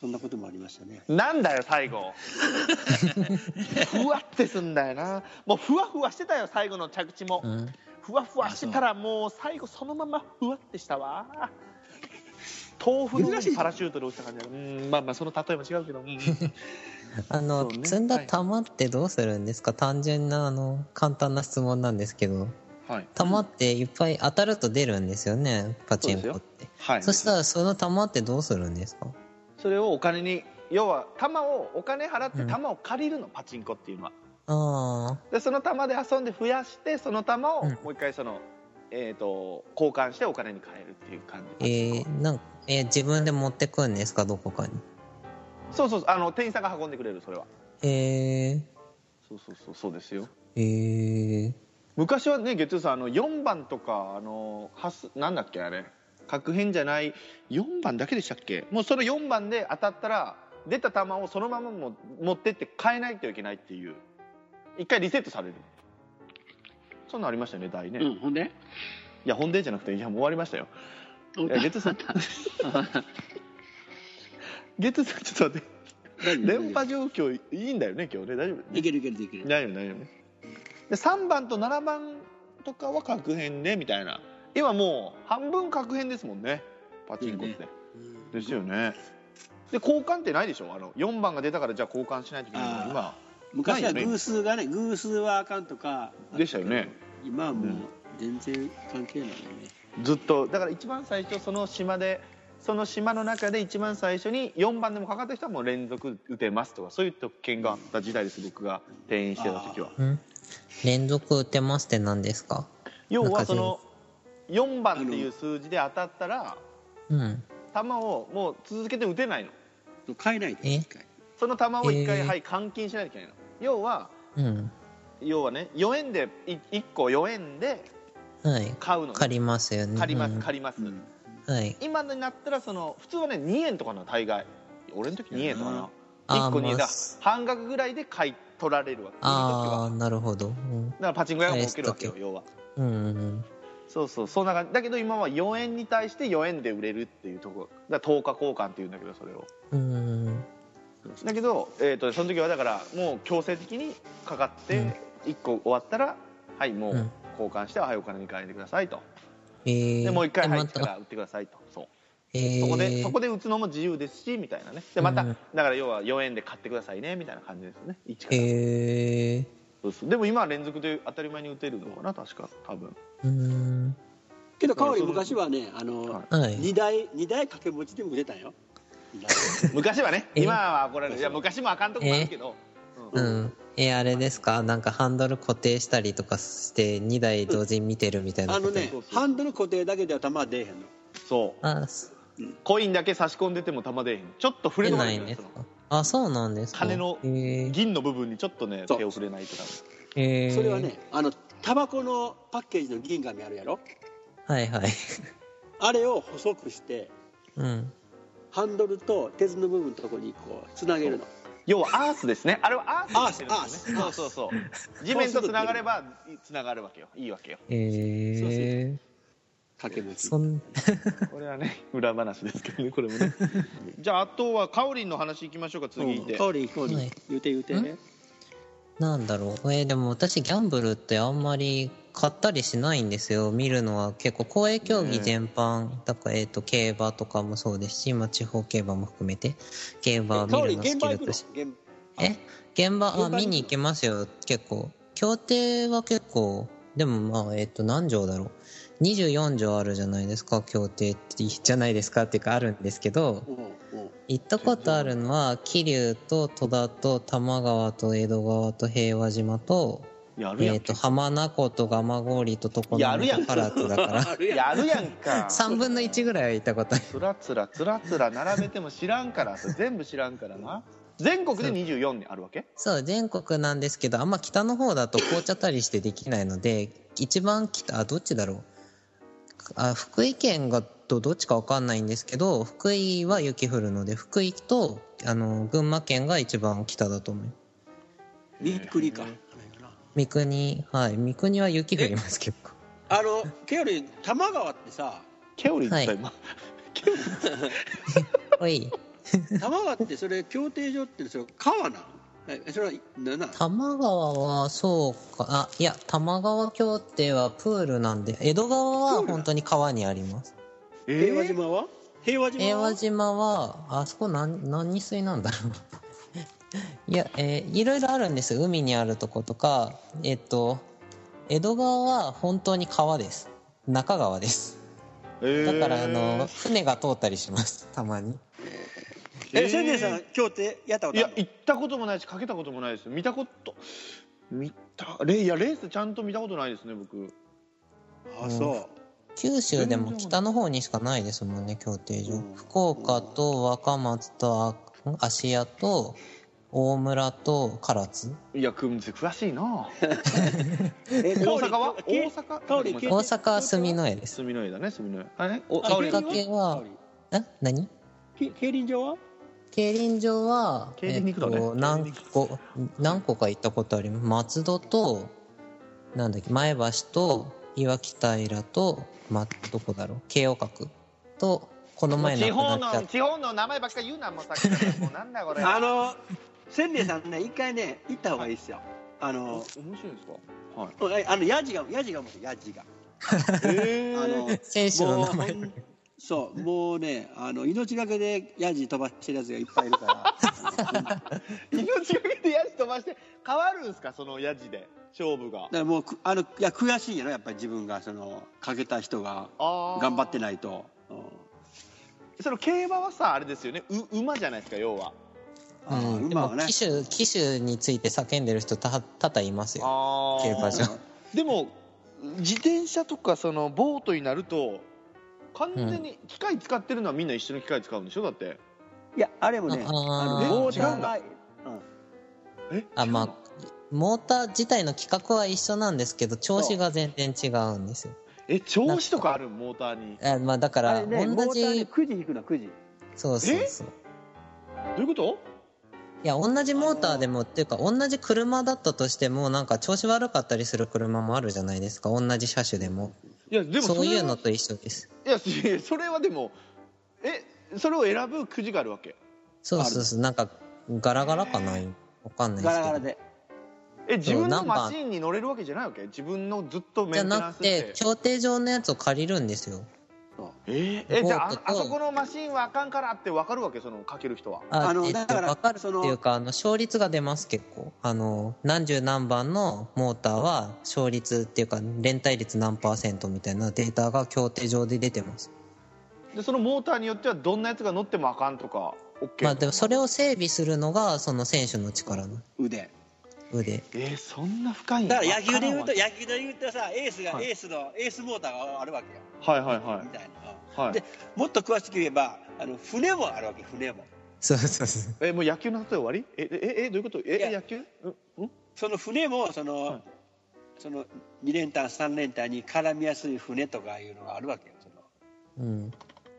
Speaker 3: そんなこともありましたね。
Speaker 2: いなんだよ最後。ふわってすんだよな。もうふわふわしてたよ最後の着地も。
Speaker 4: うん。
Speaker 2: ふわふわしてたらもう最後そのままふわってしたわ。豆腐のパラシュートで落ちた感じだ。うんまあまあその例えも違うけど。うん。
Speaker 4: あの、
Speaker 2: ね。
Speaker 4: 積んだ玉ってどうするんですか、単純な、あの、簡単な質問なんですけど。
Speaker 2: はい。
Speaker 4: 玉っていっぱい当たると出るんですよね、パチンコって。
Speaker 2: はい。
Speaker 4: そしたらその玉ってどうするんですか？
Speaker 2: それをお金に要は玉をお金払って
Speaker 4: うん
Speaker 2: 玉を借りるの、パチンコっていうのは。
Speaker 4: あ
Speaker 2: でその玉で遊んで増やしてその玉を
Speaker 4: うん。
Speaker 2: もう一回その、えー、と交換してお金に換えるっていう感
Speaker 4: ー
Speaker 2: じ。
Speaker 4: えー、なんえー自分で持ってくんですかどこかに？
Speaker 2: そうそうそうあの店員さんが運んでくれるそれは。
Speaker 4: えー、
Speaker 2: そうそうそうそうですよ。
Speaker 4: えー、
Speaker 2: 昔はね月曜さんあの4番とかあのはすなんだっけあれ確変じゃない4番だけでしたっけ？もうその4番で当たったら出た球をそのままも持ってって変えないといけないっていう。一回リセットされる。そんなんありましたよね大ね、い
Speaker 3: うんほんで？
Speaker 2: や本でじゃなくていやもう終わりましたよ。
Speaker 3: お
Speaker 2: いや月曜さん。月曜 さんちょっと待って。
Speaker 3: 何？
Speaker 2: 電波状況いいんだよね今日ね。大丈夫？
Speaker 3: いけるいけるいける。
Speaker 2: 大丈夫大丈夫。で3番と7番とかは確変でみたいな今もう半分確変ですもんね。パチンコって、
Speaker 3: うん。
Speaker 2: ですよね。で交換ってないでしょ？あの4番が出たからじゃあ交換しないといけない今
Speaker 3: 昔は偶数がね偶数はあかんとか
Speaker 2: でしたよね。
Speaker 3: 今はもう全然関係ないよね。
Speaker 2: ずっと。だから一番最初その島でその島の中で一番最初に4番でもかかった人はもう連続打てますとかそういう特権があった時代です僕が転院してた時は。
Speaker 4: ん。連続打てますって何ですか？
Speaker 2: 要はその4番っていう数字で当たったら
Speaker 4: うん
Speaker 2: 球をもう続けて打てないの。
Speaker 3: 変えないと
Speaker 4: え？
Speaker 3: 一回。
Speaker 2: その球を一回、
Speaker 4: えー。
Speaker 2: はい換金しないといけないの。要は
Speaker 4: うん。
Speaker 2: 要はね4円でい1個4円で
Speaker 4: はい。
Speaker 2: 買うのね。
Speaker 4: 借りますよね。
Speaker 2: 借ります
Speaker 4: うん。
Speaker 2: 借ります、
Speaker 3: うん。
Speaker 4: はい。
Speaker 2: 今になったらその普通はね2円とかなの大概。俺の時2円とかな
Speaker 4: あー。
Speaker 2: 1個2円だ。
Speaker 4: まあ
Speaker 2: 半額ぐらいで買い取られるわ。け
Speaker 4: ああなるほど。うん。
Speaker 2: だからパチンコ屋が儲けるわけよ
Speaker 4: 返
Speaker 2: 要は。
Speaker 4: うんうん
Speaker 2: そうそうそんな感じだけど今は4円に対して4円で売れるっていうところ。だから10日交換っていうんだけどそれを。
Speaker 4: うん。うん
Speaker 2: だけど、えー、とその時はだからもう強制的にかかって
Speaker 4: うん。
Speaker 2: 1個終わったらはいもう
Speaker 4: うん。
Speaker 2: 交換してはいお金に換えてくださいと。
Speaker 4: えー、
Speaker 2: でもう一回はい
Speaker 4: でまた
Speaker 2: 力売ってくださいと。そう。
Speaker 4: えー、
Speaker 2: そこでそこで打つのも自由ですしみたいなね。でまた、
Speaker 4: うん。
Speaker 2: だから要は4円で買ってくださいねみたいな感じですよね。1から、
Speaker 4: え
Speaker 2: そうそうでも今は連続で当たり前に打てるのかな確か多分。
Speaker 4: ー、うん。
Speaker 3: けど香り昔はねあの、
Speaker 2: は
Speaker 4: はい。
Speaker 3: 二台二台掛け持ちでも出たんよ。
Speaker 2: 昔はね。
Speaker 4: え？
Speaker 2: 今は怒られる。いや昔もあかんとこもあるけど、
Speaker 4: う
Speaker 2: うん。
Speaker 4: んえあれですか？なんかハンドル固定したりとかして2台同時に見てるみたいなこと？
Speaker 3: あのねハンドル固定だけでは球は出えへんの。
Speaker 2: そう。
Speaker 4: あす
Speaker 2: コインだけ差し込んでても玉出えへん。ちょっと触れ
Speaker 4: ないんですかあそうなんですか？
Speaker 2: 金の
Speaker 4: えー、
Speaker 2: 銀の部分にちょっとね
Speaker 3: そう。
Speaker 2: 手を触れないとダメ。
Speaker 4: えー、
Speaker 3: それはねあのタバコのパッケージの銀紙あるやろ？
Speaker 4: はいはい。
Speaker 3: あれを細くして
Speaker 4: うん。
Speaker 3: ハンドルと鉄の部分のところにこうつなげるの。
Speaker 2: 要はアースですね。あれはアースね。
Speaker 3: アース
Speaker 2: そうそうそう。地面とつながればつながるわけよ。いいわけよ。
Speaker 4: えー、
Speaker 3: 掛け持ち。
Speaker 4: そん。
Speaker 2: これはね 裏話ですけどねこれもね。じゃああとはカオリンの話いきましょうか次いて、
Speaker 3: 香り香り、
Speaker 4: はい。
Speaker 3: 言うて言うて。
Speaker 4: ん。なんだろう。えー、でも私ギャンブルってあんまり買ったりしないんですよ。見るのは結構公営競技全般、だから、えー、と競馬とかもそうですし、まあ、地方競馬も含めて。競馬を見るの好
Speaker 3: 現場行くの？
Speaker 4: きだったし。
Speaker 3: 現
Speaker 4: え？現場？あ見に行けますよ。結構。競艇は結構。でもまあえっ、と何条だろう24条あるじゃないですか競艇ってじゃないですかっていうかあるんですけど
Speaker 3: うんうん
Speaker 4: 行ったことあるのは桐生と戸田と多摩川と江戸川と平和島と,、
Speaker 2: やるやん
Speaker 4: えー、と浜名湖と蒲郡と常滑と唐津だから。
Speaker 3: や
Speaker 2: るやんか。
Speaker 4: 3分の1ぐらいは行ったことある。
Speaker 2: つらつらつらつら並べても知らんから全部知らんからな。全国で24にあるわけ？
Speaker 4: そう。全国なんですけどあんま北の方だと凍っちゃったりしてできないので一番北あどっちだろう？あ福井県がとどっちかわかんないんですけど福井は雪降るので福井とあの群馬県が一番北だと思う。
Speaker 3: びっくりか。
Speaker 4: 三国はい。三国は雪降ります結構。
Speaker 3: あのけより多摩川ってさ
Speaker 2: ケオリンって
Speaker 4: はい。
Speaker 2: 今、
Speaker 4: おい。
Speaker 3: 多摩川ってそれ競艇場ってそれ川なんえそれはなな
Speaker 4: 多摩川はそうか。あいや多摩川協定はプールなんで江戸川は本当に川にあります。
Speaker 2: え
Speaker 3: 平和島は？平和島は？
Speaker 4: 平和島はあそこ何何水なんだろう。いや、えーいろいろあるんです海にあるとことか。えっと江戸川は本当に川です。中川です。だからあの船が通ったりします。たまに
Speaker 3: え千年さん協定やったこ
Speaker 2: い
Speaker 3: とある
Speaker 2: や行ったこともないしかけたこともないです。見たこと。見たレいやレースちゃんと見たことないですね僕。
Speaker 3: あそう。
Speaker 4: 九州でも北の方にしかないですもんね、競艇場。
Speaker 3: うん。
Speaker 4: 福岡と若松とあ芦屋と大村と唐津。
Speaker 2: いやくん詳しいな。
Speaker 3: え
Speaker 2: 大阪は？大阪？
Speaker 4: 大阪は住之江です。
Speaker 2: 住之江だね住之江あれ？
Speaker 4: きっかけは、え何
Speaker 3: け競輪場は？
Speaker 4: 競輪場は、
Speaker 2: 競輪に行くのね。
Speaker 4: えっと、何個、何個か行ったことあります。松戸と、なんだっけ、前橋と、岩木平と、ま、どこだろう、慶応閣と、この前
Speaker 2: 地方の。地方の名前ばっかり言うなもうさっきからもうなんだこれ
Speaker 3: あの千年さんね一回ね行った方がいいですよ。あ
Speaker 2: お
Speaker 3: の
Speaker 2: 面白いですか？はい。
Speaker 3: あのヤジがヤジがもうヤジが。
Speaker 2: え
Speaker 3: あの
Speaker 4: 選手の名前。
Speaker 3: そうもうねあの命がけでヤジ飛ばしてるやつがいっぱいいるから。
Speaker 2: 命がけでヤジ飛ばして変わるんですか？そのヤジで勝負が。
Speaker 3: だからもうくあのいや悔しいんやろ？やっぱり自分がそのかけた人が頑張ってないと、うん。
Speaker 2: その競馬はさあれですよね。う馬じゃないですか要は。
Speaker 4: うん、で
Speaker 3: 今はね。
Speaker 4: も機種機種について叫んでる人た多々いますよ。
Speaker 2: あ
Speaker 4: 競馬場。
Speaker 2: でも自転車とかそのボートになると完全に機械使ってるのはみんな一緒の機械使うんでしょ？だって。
Speaker 3: いやあれもね
Speaker 4: あ
Speaker 3: モー。ターが、
Speaker 2: え
Speaker 4: あまあモーター自体の規格は一緒なんですけど調子が全然違うんですよ。
Speaker 2: え調子とかある？モーターに。
Speaker 4: あまあだから
Speaker 3: れねモ
Speaker 4: 同
Speaker 3: ーターで
Speaker 4: じ
Speaker 3: 9時引くの9時
Speaker 4: そうそうそう。
Speaker 2: どういうこと？
Speaker 4: いや同じモーターでもっていうか同じ車だったとしてもなんか調子悪かったりする車もあるじゃないですか。同じ車種でも
Speaker 2: いやでも
Speaker 4: そういうのと一緒です。
Speaker 2: いや それはでもえそれを選ぶくじがあるわけ？
Speaker 4: そうそうそう。なんかガラガラかな？わかんないですけど。
Speaker 3: ガラガラで。
Speaker 2: え自分のマシンに乗れるわけじゃないわけ？自分のずっとメ
Speaker 4: じゃ
Speaker 2: ンテナ
Speaker 4: なく
Speaker 2: ンスして。
Speaker 4: て競艇場のやつを借りるんですよ
Speaker 2: えーえじゃあああそこのマシンはあかんからって分かるわけ？そのかける人は。
Speaker 4: あえっと、
Speaker 3: あのだから
Speaker 4: 分かるっていうかあの勝率が出ます結構あの何十何番のモーターは勝率っていうか連帯率何パーセントみたいなデータが競艇上で出てます。
Speaker 2: でそのモーターによってはどんなやつが乗ってもあかんとか OK
Speaker 4: まあでもそれを整備するのがその選手の力の。
Speaker 3: 腕。
Speaker 4: 腕。
Speaker 2: えー、そんな深いん
Speaker 3: だから野球で言うと
Speaker 2: わ
Speaker 3: 野球で言うとさエースが、
Speaker 2: はい。
Speaker 3: エースのエースモーターがあるわけよ。
Speaker 2: はいはいはい。
Speaker 3: みたい
Speaker 2: はい。
Speaker 3: でもっと詳しく言えばあの船もあるわけ船も。
Speaker 4: そうそうそう。
Speaker 2: えもう野球の例え終わり？えええどういうこと？え野球？うん？うん？
Speaker 3: その船もその、
Speaker 2: はい。
Speaker 3: その2連単3連単に絡みやすい船とかいうのがあるわけよその。
Speaker 4: うん。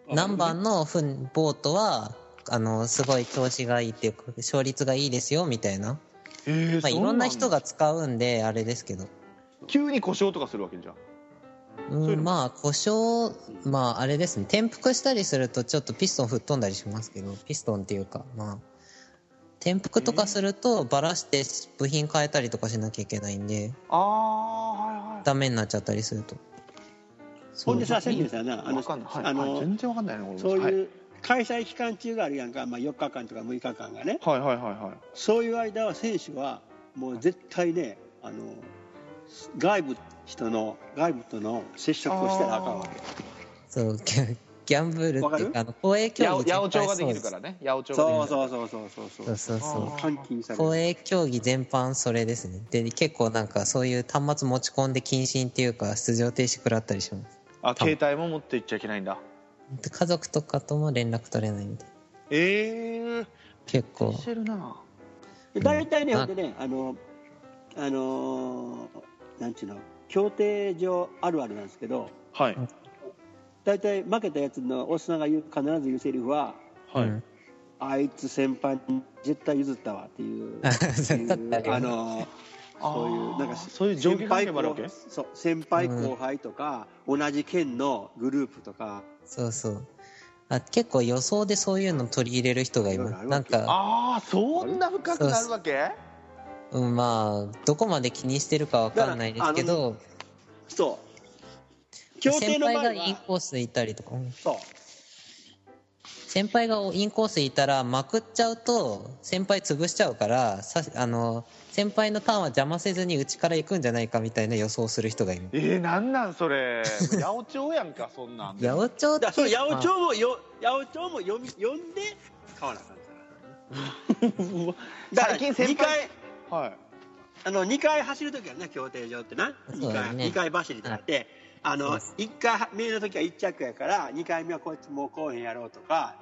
Speaker 4: 何番のふんボートはあのすごい調子がいいっていうか勝率がいいですよみたいな、
Speaker 2: えー
Speaker 4: まあ、いろんな人が使うんであれですけど。
Speaker 2: 急に故障とかするわけじゃん。そう
Speaker 4: ん、まあ故障まああれですね。転覆したりするとちょっとピストン吹っ飛んだりしますけどピストンっていうかまあ転覆とかするとバラして部品変えたりとかしなきゃいけないんで
Speaker 2: ああはいはい。
Speaker 4: ダメになっちゃったりすると。
Speaker 3: ほんでさ千年さんなあの
Speaker 2: はい。
Speaker 3: あの
Speaker 2: はい全然わかんないねこれはい
Speaker 3: そういう開催期間中があるやんか、まあ、4日間とか6日間がね。
Speaker 2: はいはいはいはい。
Speaker 3: そういう間は選手はもう絶対ねあの外部人の外部との接触をしたらあかんわけ。
Speaker 4: そうギャンブルっていうかあの公営競技
Speaker 2: 八百長ができるからね。八百長
Speaker 3: そうそうそうそうそう。
Speaker 4: そうそう公営競技全般それですね。で結構なんかそういう端末持ち込んで謹慎っていうか出場停止食らったりします。
Speaker 2: あ携帯も持っていっちゃいけないんだ。
Speaker 4: 家族とかとも連絡取れないんで。
Speaker 2: ええー、
Speaker 4: 結構。
Speaker 2: してるな。
Speaker 3: 大体ね、
Speaker 4: うん、
Speaker 3: ほんでねあのあのーなんちゅうの、協定上あるあるなんですけど、
Speaker 2: はい。
Speaker 3: 大体負けたやつのおっさんが言う必ず言うセリフは、
Speaker 2: はい、
Speaker 4: うん
Speaker 3: あいつ先輩に絶対譲ったわっていう、
Speaker 4: あ
Speaker 3: っていう
Speaker 4: だったり
Speaker 3: あのーそういう、なんか、
Speaker 2: そういう上下関係もあるわけ？
Speaker 3: 先輩後そう先輩後輩とか、同じ県のグループとか、
Speaker 4: そうそう。あ結構予想でそういうの取り入れる人がいます。なんか、
Speaker 2: ああそんな深くなるわけ？
Speaker 4: うん、まあどこまで気にしてるかわかんないですけど
Speaker 3: そう。協定
Speaker 4: 先輩がイン
Speaker 3: は、
Speaker 4: コースいたりとかうん
Speaker 3: そう。
Speaker 4: 先輩がインコースいたらまくっちゃうと先輩潰しちゃうからさあの先輩のターンは邪魔せずに内から行くんじゃないかみたいな予想する人がいる
Speaker 2: えー、なんなんそれ八百長やんかそんなん
Speaker 4: 八百長
Speaker 3: だその八百
Speaker 4: まあ
Speaker 3: 長もよ八百長も読み読んで買わなあかんですだから
Speaker 2: 最近先
Speaker 3: 2
Speaker 2: 輩
Speaker 3: あの2回走るときはね競艇場ってな。2回,、
Speaker 4: ね。
Speaker 3: 二回走りとかって、あの
Speaker 4: そう
Speaker 3: 1回目の時は1着やから2回目はこいつもうこうへんやろうとか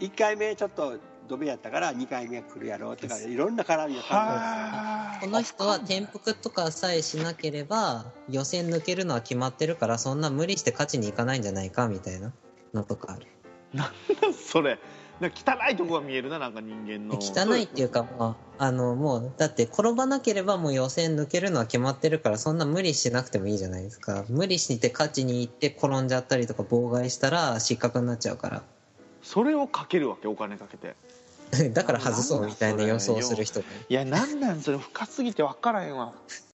Speaker 3: 1回目ちょっとドベやったから2回目は来るやろうとかいろんな絡みが考
Speaker 2: は
Speaker 4: この人は転覆とかさえしなければ予選抜けるのは決まってるからそんな無理して勝ちに行かないんじゃないかみたいなのとかある。
Speaker 2: それなんか汚いとこが見えるななんか人間の。
Speaker 4: 汚いっていうか、まあ、あのもうだって転ばなければもう予選抜けるのは決まってるからそんな無理しなくてもいいじゃないですか。無理して勝ちに行って転んじゃったりとか妨害したら失格になっちゃうから。
Speaker 2: それをかけるわけお金かけて。
Speaker 4: だから外そうみたいな予想をする人が
Speaker 2: いやなんなんそれ深すぎて分からへんわ